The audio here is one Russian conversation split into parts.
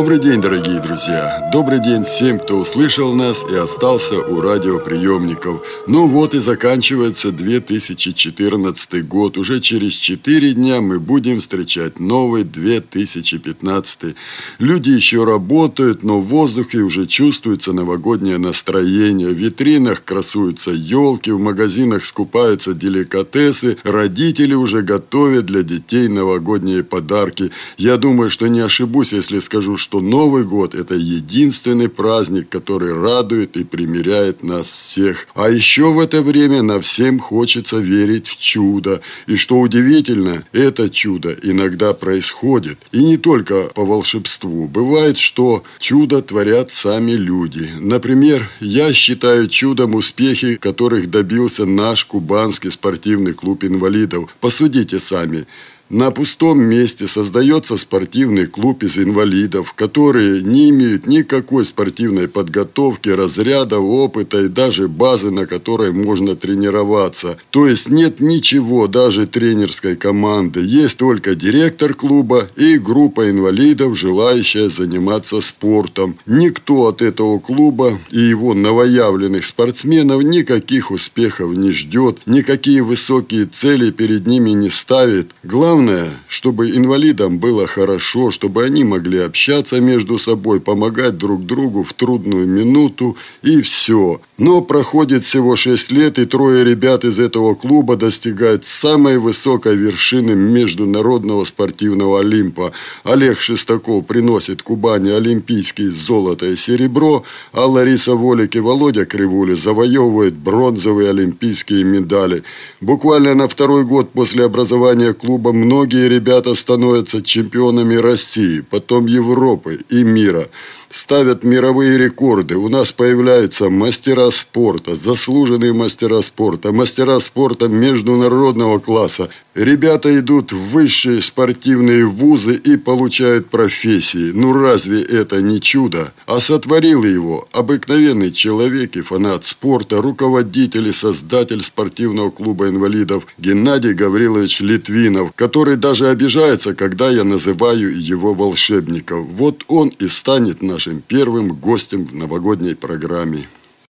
Добрый день, дорогие друзья! Добрый день всем, кто услышал нас и остался у радиоприемников. Ну вот и заканчивается 2014 год. Уже через 4 дня мы будем встречать новый 2015. Люди еще работают, но в воздухе уже чувствуется новогоднее настроение. В витринах красуются елки, в магазинах скупаются деликатесы. Родители уже готовят для детей новогодние подарки. Я думаю, что не ошибусь, если скажу, что Новый год – это единственный праздник, который радует и примиряет нас всех. А еще в это время на всем хочется верить в чудо. И что удивительно, это чудо иногда происходит. И не только по волшебству. Бывает, что чудо творят сами люди. Например, я считаю чудом успехи, которых добился наш кубанский спортивный клуб инвалидов. Посудите сами. На пустом месте создается спортивный клуб из инвалидов, которые не имеют никакой спортивной подготовки, разряда, опыта и даже базы, на которой можно тренироваться. То есть нет ничего, даже тренерской команды. Есть только директор клуба и группа инвалидов, желающая заниматься спортом. Никто от этого клуба и его новоявленных спортсменов никаких успехов не ждет, никакие высокие цели перед ними не ставит. Главное Главное, чтобы инвалидам было хорошо, чтобы они могли общаться между собой, помогать друг другу в трудную минуту и все. Но проходит всего 6 лет, и трое ребят из этого клуба достигают самой высокой вершины международного спортивного Олимпа. Олег Шестаков приносит Кубани олимпийские золото и серебро, а Лариса Волик и Володя Кривули завоевывают бронзовые олимпийские медали. Буквально на второй год после образования клуба многие ребята становятся чемпионами России, потом Европы и мира ставят мировые рекорды. У нас появляются мастера спорта, заслуженные мастера спорта, мастера спорта международного класса. Ребята идут в высшие спортивные вузы и получают профессии. Ну разве это не чудо? А сотворил его обыкновенный человек и фанат спорта, руководитель и создатель спортивного клуба инвалидов Геннадий Гаврилович Литвинов, который даже обижается, когда я называю его волшебником. Вот он и станет нашим нашим первым гостем в новогодней программе.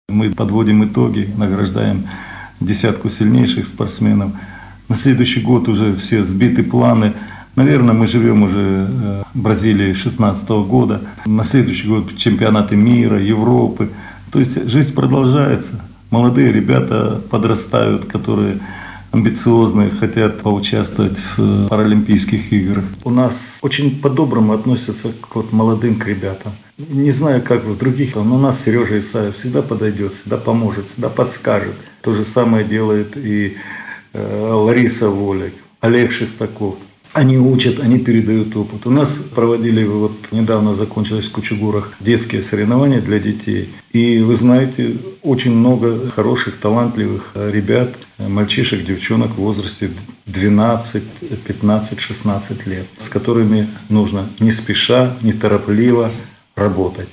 Мы подводим итоги, награждаем десятку сильнейших спортсменов. На следующий год уже все сбиты планы. Наверное, мы живем уже э, в Бразилии 16 года. На следующий год чемпионаты мира, Европы. То есть жизнь продолжается. Молодые ребята подрастают, которые амбициозные, хотят поучаствовать в Паралимпийских играх. У нас очень по-доброму относятся к вот молодым к ребятам. Не знаю, как в других, но у нас Сережа Исаев всегда подойдет, всегда поможет, всегда подскажет. То же самое делает и э, Лариса Волик, Олег Шестаков. Они учат, они передают опыт. У нас проводили, вот недавно закончились в Кучугурах детские соревнования для детей. И вы знаете, очень много хороших, талантливых ребят, мальчишек, девчонок в возрасте 12, 15, 16 лет, с которыми нужно не спеша, неторопливо работать.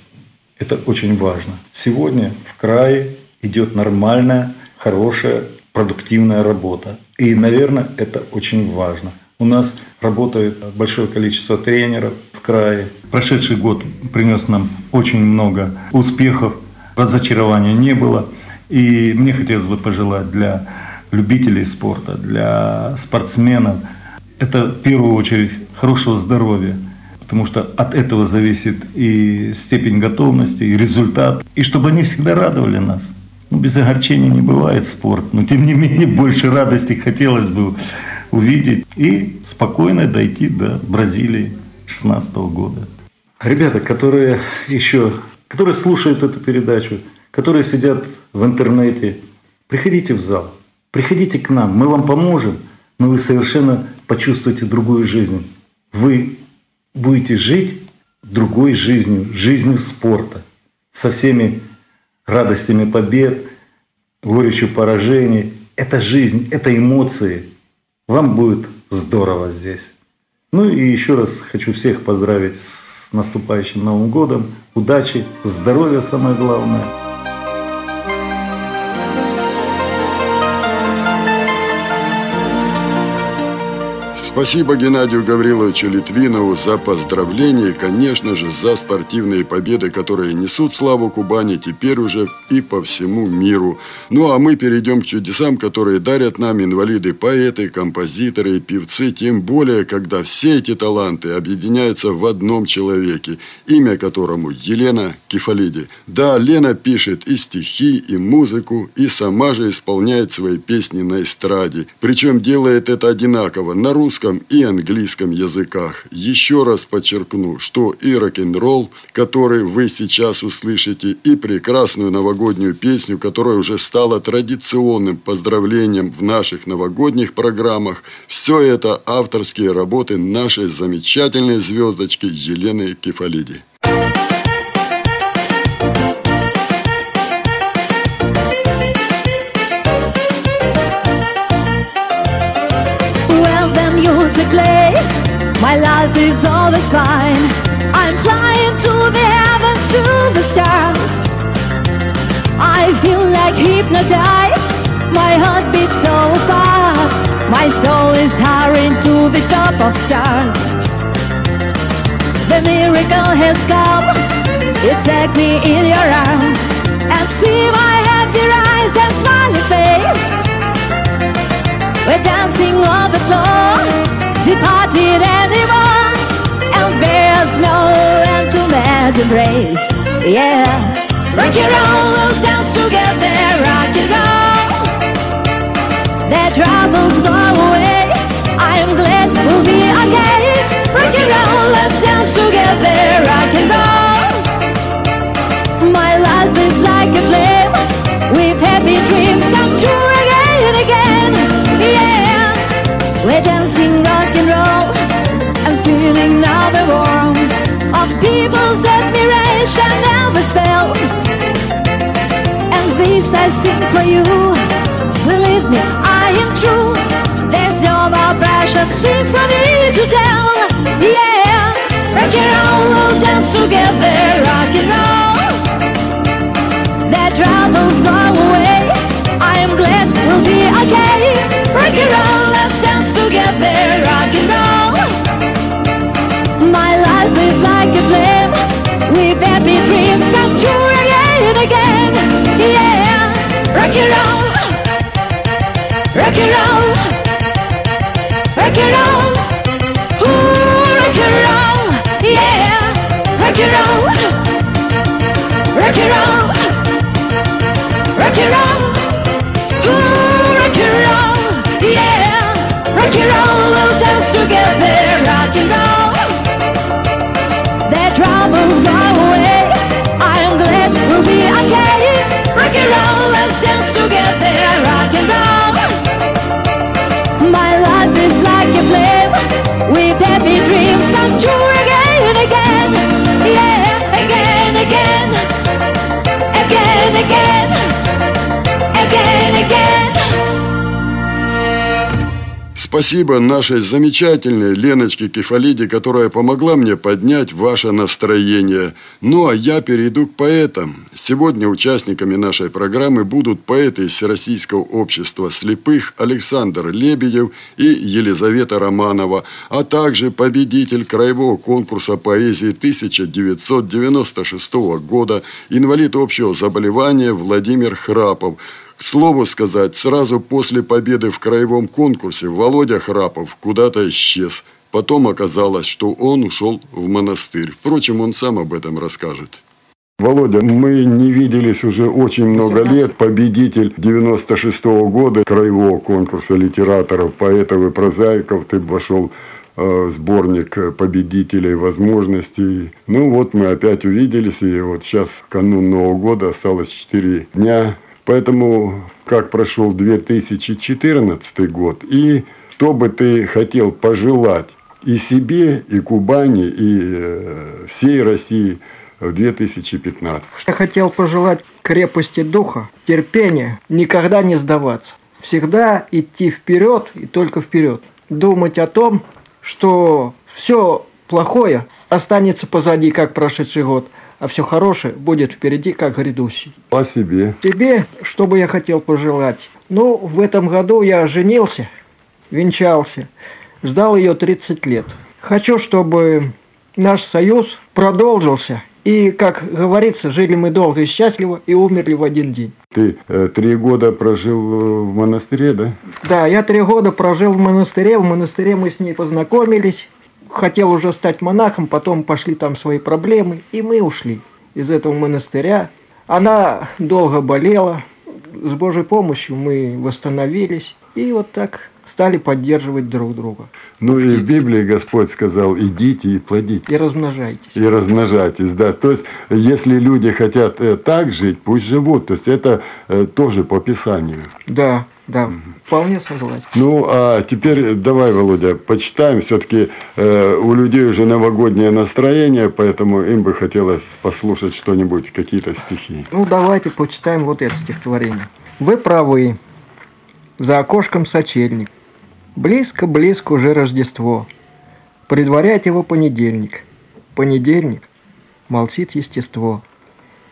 Это очень важно. Сегодня в крае идет нормальная, хорошая, продуктивная работа. И, наверное, это очень важно. У нас работает большое количество тренеров в крае. Прошедший год принес нам очень много успехов, разочарования не было. И мне хотелось бы пожелать для любителей спорта, для спортсменов, это в первую очередь хорошего здоровья, потому что от этого зависит и степень готовности, и результат, и чтобы они всегда радовали нас. Ну, без огорчения не бывает спорт, но тем не менее больше радости хотелось бы увидеть и спокойно дойти до Бразилии 16 года. Ребята, которые еще, которые слушают эту передачу, которые сидят в интернете, приходите в зал, приходите к нам, мы вам поможем, но вы совершенно почувствуете другую жизнь. Вы будете жить другой жизнью, жизнью спорта, со всеми радостями побед, горечью поражений. Это жизнь, это эмоции. Вам будет здорово здесь. Ну и еще раз хочу всех поздравить с наступающим Новым годом. Удачи, здоровья самое главное – Спасибо Геннадию Гавриловичу Литвинову за поздравления и, конечно же, за спортивные победы, которые несут славу Кубани теперь уже и по всему миру. Ну а мы перейдем к чудесам, которые дарят нам инвалиды-поэты, композиторы и певцы, тем более, когда все эти таланты объединяются в одном человеке, имя которому Елена Кефалиди. Да, Лена пишет и стихи, и музыку, и сама же исполняет свои песни на эстраде. Причем делает это одинаково на русском, русском и английском языках. Еще раз подчеркну, что и рок-н-ролл, который вы сейчас услышите, и прекрасную новогоднюю песню, которая уже стала традиционным поздравлением в наших новогодних программах, все это авторские работы нашей замечательной звездочки Елены Кефалиди. Plays, my life is always fine. I'm flying to the heavens, to the stars. I feel like hypnotized, my heart beats so fast. My soul is hurrying to the top of stars. The miracle has come, you take me in your arms and see my happy eyes and smiling face. We're dancing on the floor, departed anymore, and there's no end to mad embrace. Yeah, rock and roll, we'll dance together, rock and roll. Their troubles go admiration and the spell. And this I sing for you. Believe me, I am true. There's no more precious thing for me to tell. Yeah, rock and roll, we'll dance together, rock and roll. Their troubles go away. Спасибо нашей замечательной Леночке Кефалиде, которая помогла мне поднять ваше настроение. Ну а я перейду к поэтам. Сегодня участниками нашей программы будут поэты из Всероссийского общества слепых Александр Лебедев и Елизавета Романова, а также победитель краевого конкурса поэзии 1996 года, инвалид общего заболевания Владимир Храпов – к слову сказать, сразу после победы в краевом конкурсе Володя Храпов куда-то исчез. Потом оказалось, что он ушел в монастырь. Впрочем, он сам об этом расскажет. Володя, мы не виделись уже очень много лет. Победитель 96 -го года краевого конкурса литераторов, поэтов и прозаиков. Ты вошел в сборник победителей возможностей. Ну вот мы опять увиделись, и вот сейчас канун Нового года, осталось 4 дня. Поэтому как прошел 2014 год и что бы ты хотел пожелать и себе, и Кубани, и всей России в 2015? Я хотел пожелать крепости духа, терпения, никогда не сдаваться. Всегда идти вперед и только вперед. Думать о том, что все плохое останется позади, как прошедший год, а все хорошее будет впереди, как грядущий. О себе. Тебе, что бы я хотел пожелать? Ну, в этом году я женился, венчался, ждал ее 30 лет. Хочу, чтобы наш союз продолжился. И, как говорится, жили мы долго и счастливо и умерли в один день. Ты э, три года прожил э, в монастыре, да? Да, я три года прожил в монастыре. В монастыре мы с ней познакомились. Хотел уже стать монахом, потом пошли там свои проблемы, и мы ушли из этого монастыря. Она долго болела. С Божьей помощью мы восстановились. И вот так стали поддерживать друг друга. Ну и в Библии Господь сказал, идите и плодите. И размножайтесь. И размножайтесь, да. То есть, если люди хотят э, так жить, пусть живут. То есть, это э, тоже по Писанию. Да, да, вполне согласен. Ну, а теперь давай, Володя, почитаем. Все-таки э, у людей уже новогоднее настроение, поэтому им бы хотелось послушать что-нибудь, какие-то стихи. Ну, давайте почитаем вот это стихотворение. Вы правы. За окошком сочельник. Близко-близко уже Рождество. Предварять его понедельник. Понедельник. Молчит естество.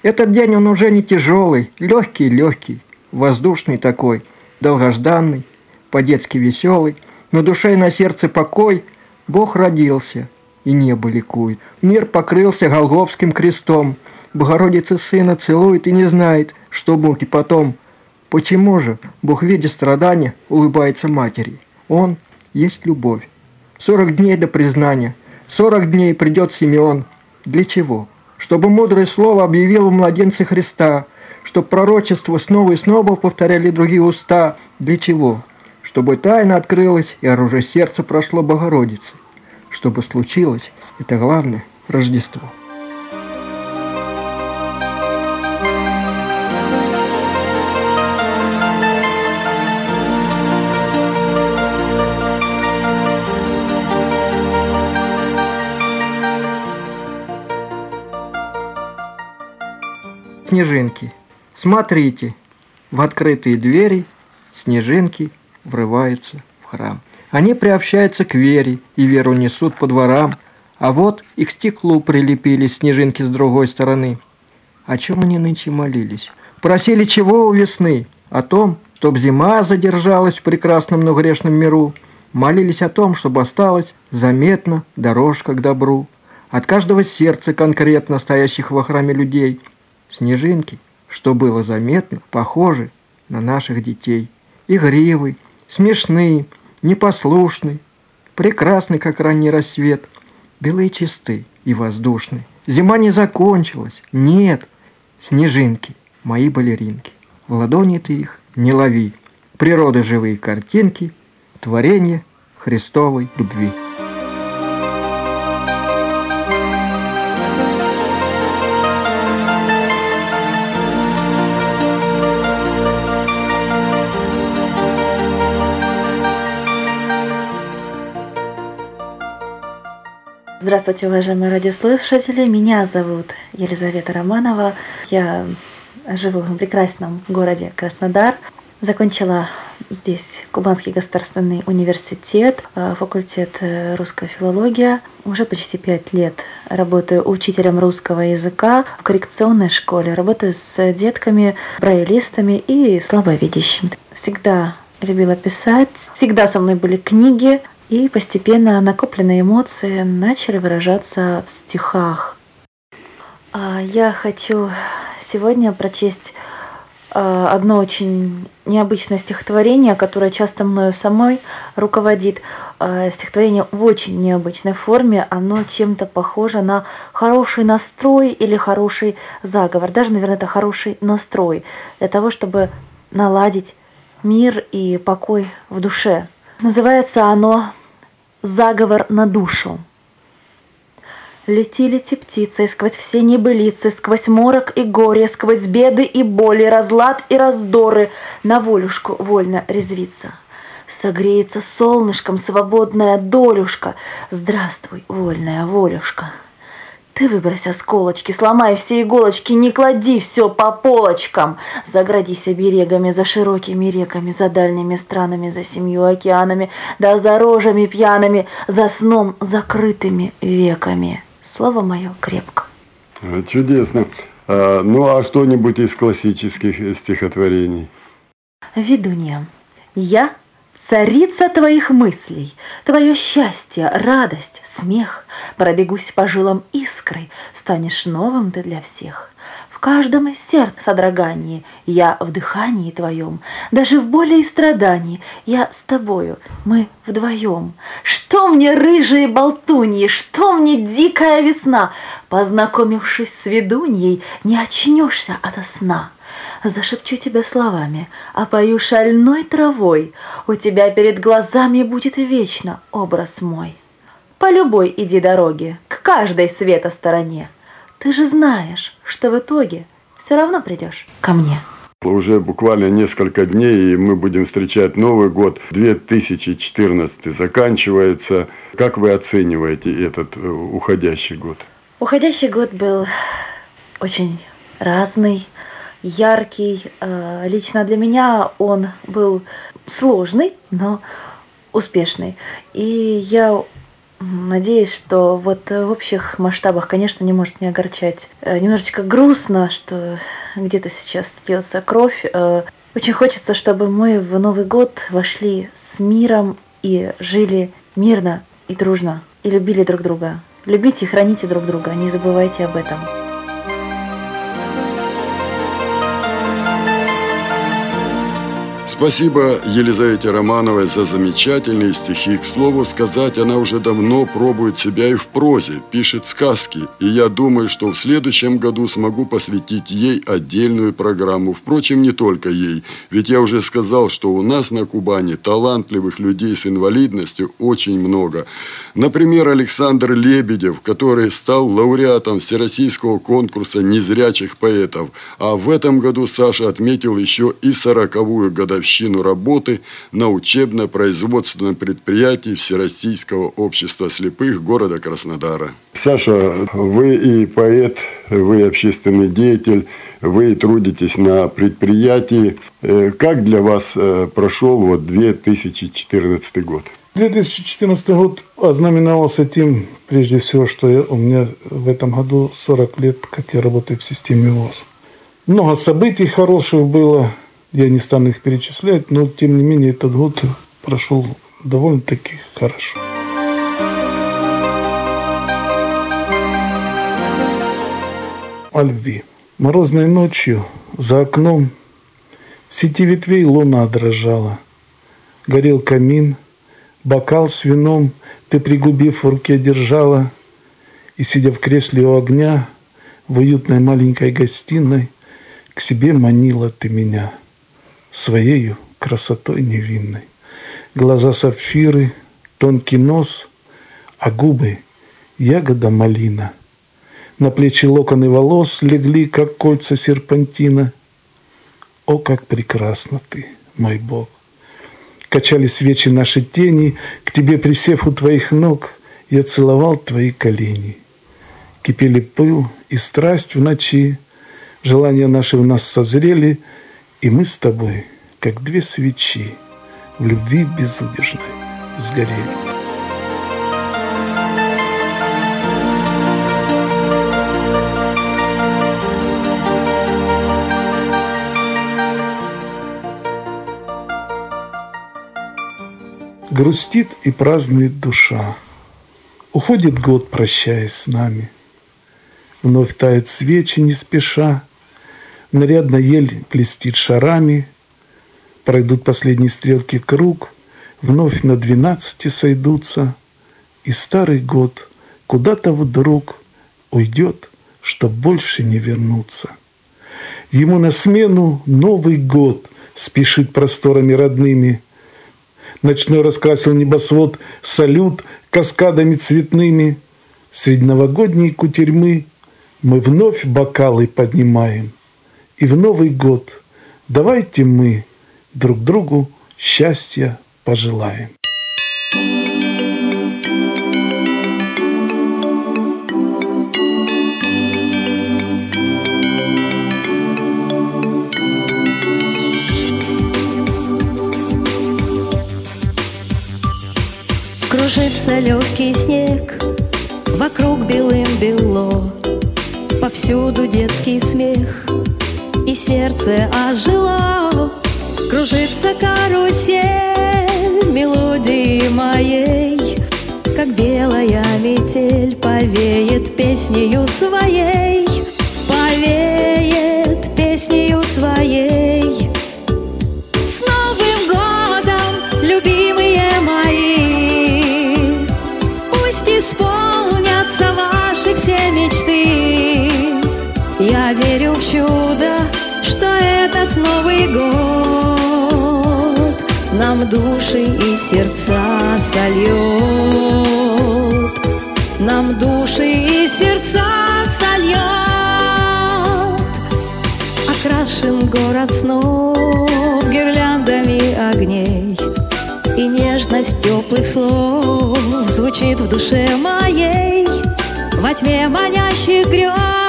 Этот день он уже не тяжелый, легкий-легкий, воздушный такой, долгожданный, по-детски веселый, на душе и на сердце покой. Бог родился, и небо ликует. Мир покрылся Голговским крестом. Богородица сына целует и не знает, что и потом. Почему же Бог, видя страдания, улыбается матери? Он есть любовь. Сорок дней до признания. Сорок дней придет Симеон. Для чего? Чтобы мудрое слово объявило младенце Христа, чтобы пророчество снова и снова повторяли другие уста. Для чего? Чтобы тайна открылась и оружие сердца прошло Богородице. Чтобы случилось, это главное, Рождество. Снежинки. Смотрите, в открытые двери снежинки врываются в храм. Они приобщаются к вере и веру несут по дворам, а вот и к стеклу прилепились снежинки с другой стороны. О чем они нынче молились? Просили чего у весны? О том, чтоб зима задержалась в прекрасном, но грешном миру. Молились о том, чтобы осталась заметно дорожка к добру. От каждого сердца конкретно стоящих во храме людей – Снежинки, что было заметно, похожи на наших детей. Игривый, смешные, непослушный, прекрасный, как ранний рассвет, белые чисты и воздушный. Зима не закончилась, нет, снежинки, мои балеринки. В ладони ты их не лови. Природа живые картинки, творение Христовой любви. Здравствуйте, уважаемые радиослушатели. Меня зовут Елизавета Романова. Я живу в прекрасном городе Краснодар. Закончила здесь Кубанский государственный университет, э, факультет э, русская филология. Уже почти пять лет работаю учителем русского языка в коррекционной школе. Работаю с детками, брайлистами и слабовидящими. Всегда любила писать, всегда со мной были книги, и постепенно накопленные эмоции начали выражаться в стихах. А, я хочу сегодня прочесть а, одно очень необычное стихотворение, которое часто мною самой руководит. А, стихотворение в очень необычной форме. Оно чем-то похоже на хороший настрой или хороший заговор. Даже, наверное, это хороший настрой для того, чтобы наладить мир и покой в душе. Называется оно «Заговор на душу». Лети-лети птицей сквозь все небылицы, Сквозь морок и горе, сквозь беды и боли, Разлад и раздоры, на волюшку вольно резвиться. Согреется солнышком свободная долюшка, Здравствуй, вольная волюшка. Ты выбрось осколочки, сломай все иголочки, не клади все по полочкам. Заградись оберегами за широкими реками, за дальними странами, за семью океанами, да за рожами пьяными, за сном закрытыми веками. Слово мое крепко. Чудесно. А, ну а что-нибудь из классических стихотворений? Ведунья, я Царица твоих мыслей, твое счастье, радость, смех, Пробегусь по жилам искрой, станешь новым ты для всех. В каждом из сердца содрогании я в дыхании твоем, Даже в боли и страдании я с тобою, мы вдвоем. Что мне рыжие болтуньи, что мне дикая весна, Познакомившись с ведуньей, не очнешься ото сна. Зашепчу тебя словами, опою шальной травой, У тебя перед глазами будет вечно образ мой. По любой иди дороге, к каждой света стороне. Ты же знаешь, что в итоге все равно придешь ко мне. Уже буквально несколько дней, и мы будем встречать Новый год. 2014 заканчивается. Как вы оцениваете этот э, уходящий год? Уходящий год был очень разный яркий. Э, лично для меня он был сложный, но успешный. И я надеюсь, что вот в общих масштабах, конечно, не может не огорчать. Э, немножечко грустно, что где-то сейчас льется кровь. Э, очень хочется, чтобы мы в Новый год вошли с миром и жили мирно и дружно, и любили друг друга. Любите и храните друг друга, не забывайте об этом. Спасибо Елизавете Романовой за замечательные стихи. К слову сказать, она уже давно пробует себя и в прозе, пишет сказки. И я думаю, что в следующем году смогу посвятить ей отдельную программу. Впрочем, не только ей. Ведь я уже сказал, что у нас на Кубани талантливых людей с инвалидностью очень много. Например, Александр Лебедев, который стал лауреатом Всероссийского конкурса незрячих поэтов. А в этом году Саша отметил еще и сороковую годовщину годовщину работы на учебно-производственном предприятии Всероссийского общества слепых города Краснодара. Саша, вы и поэт, вы общественный деятель, вы трудитесь на предприятии. Э, как для вас э, прошел вот 2014 год? 2014 год ознаменовался тем, прежде всего, что я, у меня в этом году 40 лет, как я работаю в системе ВОЗ. Много событий хороших было – я не стану их перечислять, но тем не менее этот год прошел довольно-таки хорошо. О любви. Морозной ночью за окном в сети ветвей луна дрожала. Горел камин, бокал с вином ты, пригубив в руке, держала. И, сидя в кресле у огня, в уютной маленькой гостиной, к себе манила ты меня – своею красотой невинной. Глаза сапфиры, тонкий нос, а губы ягода малина. На плечи локоны волос легли, как кольца серпантина. О, как прекрасна ты, мой Бог! Качали свечи наши тени, к тебе присев у твоих ног, я целовал твои колени. Кипели пыл и страсть в ночи, желания наши в нас созрели — и мы с тобой, как две свечи, в любви безудержной сгорели. Грустит и празднует душа. Уходит год, прощаясь с нами. Вновь тает свечи не спеша, Нарядно ель блестит шарами, Пройдут последние стрелки круг, Вновь на двенадцати сойдутся, И старый год куда-то вдруг Уйдет, чтоб больше не вернуться. Ему на смену Новый год Спешит просторами родными. Ночной раскрасил небосвод Салют каскадами цветными. Среди новогодней кутерьмы Мы вновь бокалы поднимаем и в Новый год давайте мы друг другу счастья пожелаем. Кружится легкий снег, вокруг белым бело, Повсюду детский смех — и сердце ожило. Кружится карусель мелодии моей Как белая метель повеет песнею своей Повеет песнею своей Новый год нам души и сердца сольет, нам души и сердца сольет. Окрашен город снов гирляндами огней, И нежность теплых слов звучит в душе моей. Во тьме манящих грез,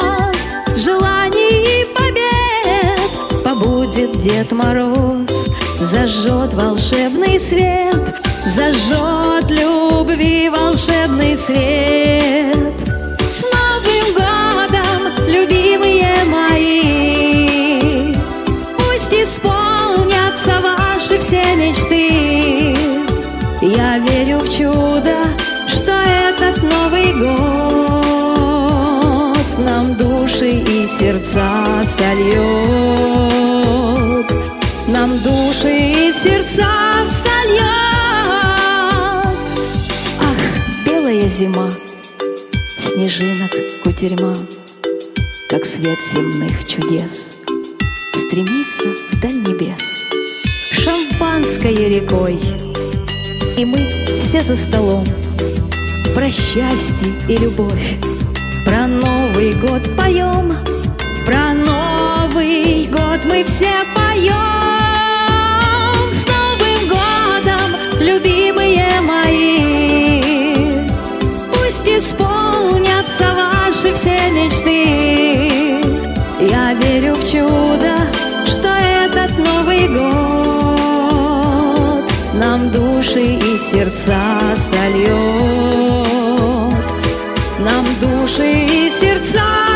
Побудет Дед Мороз Зажжет волшебный свет, зажжет любви волшебный свет. С Новым годом, любимые мои, пусть исполнятся ваши все мечты. Я верю в чудо, что этот Новый год нам души и сердца сольет снежинок кутерьма, Как свет земных чудес, Стремится вдаль небес. Шампанское рекой, И мы все за столом Про счастье и любовь, Про Новый год поем, Про Новый год мы все поем. Чудо, что этот Новый год нам души и сердца сольет, нам души и сердца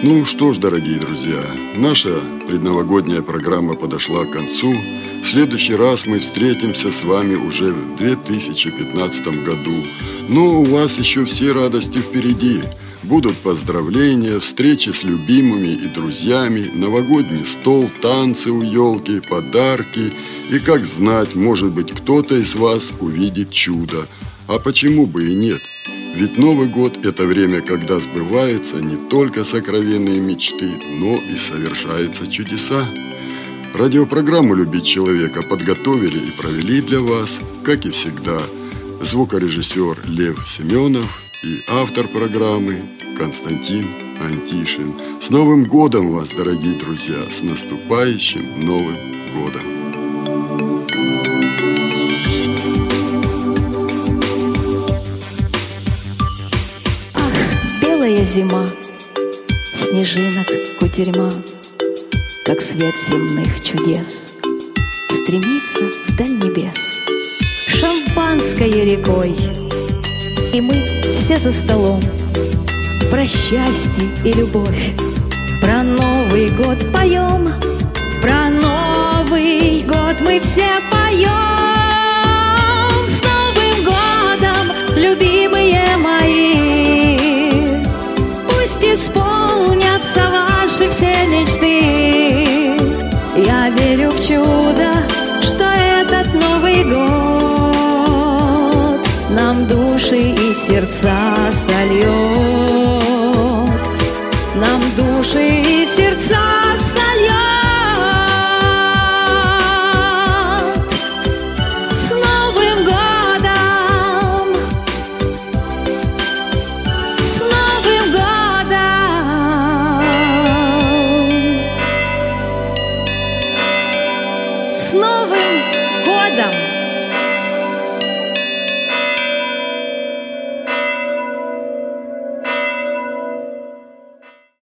Ну что ж, дорогие друзья, наша предновогодняя программа подошла к концу. В следующий раз мы встретимся с вами уже в 2015 году. Но у вас еще все радости впереди. Будут поздравления, встречи с любимыми и друзьями, новогодний стол, танцы у елки, подарки. И как знать, может быть, кто-то из вас увидит чудо. А почему бы и нет? Ведь Новый год – это время, когда сбываются не только сокровенные мечты, но и совершаются чудеса. Радиопрограмму «Любить человека» подготовили и провели для вас, как и всегда, звукорежиссер Лев Семенов и автор программы Константин Антишин. С Новым годом вас, дорогие друзья! С наступающим Новым годом! Зима, снежинок кутерьма, Как свет земных чудес, Стремится вдаль небес. Шампанское рекой, И мы все за столом Про счастье и любовь, Про Новый год поем, Про Новый год мы все поем. Сердца сольет. Нам души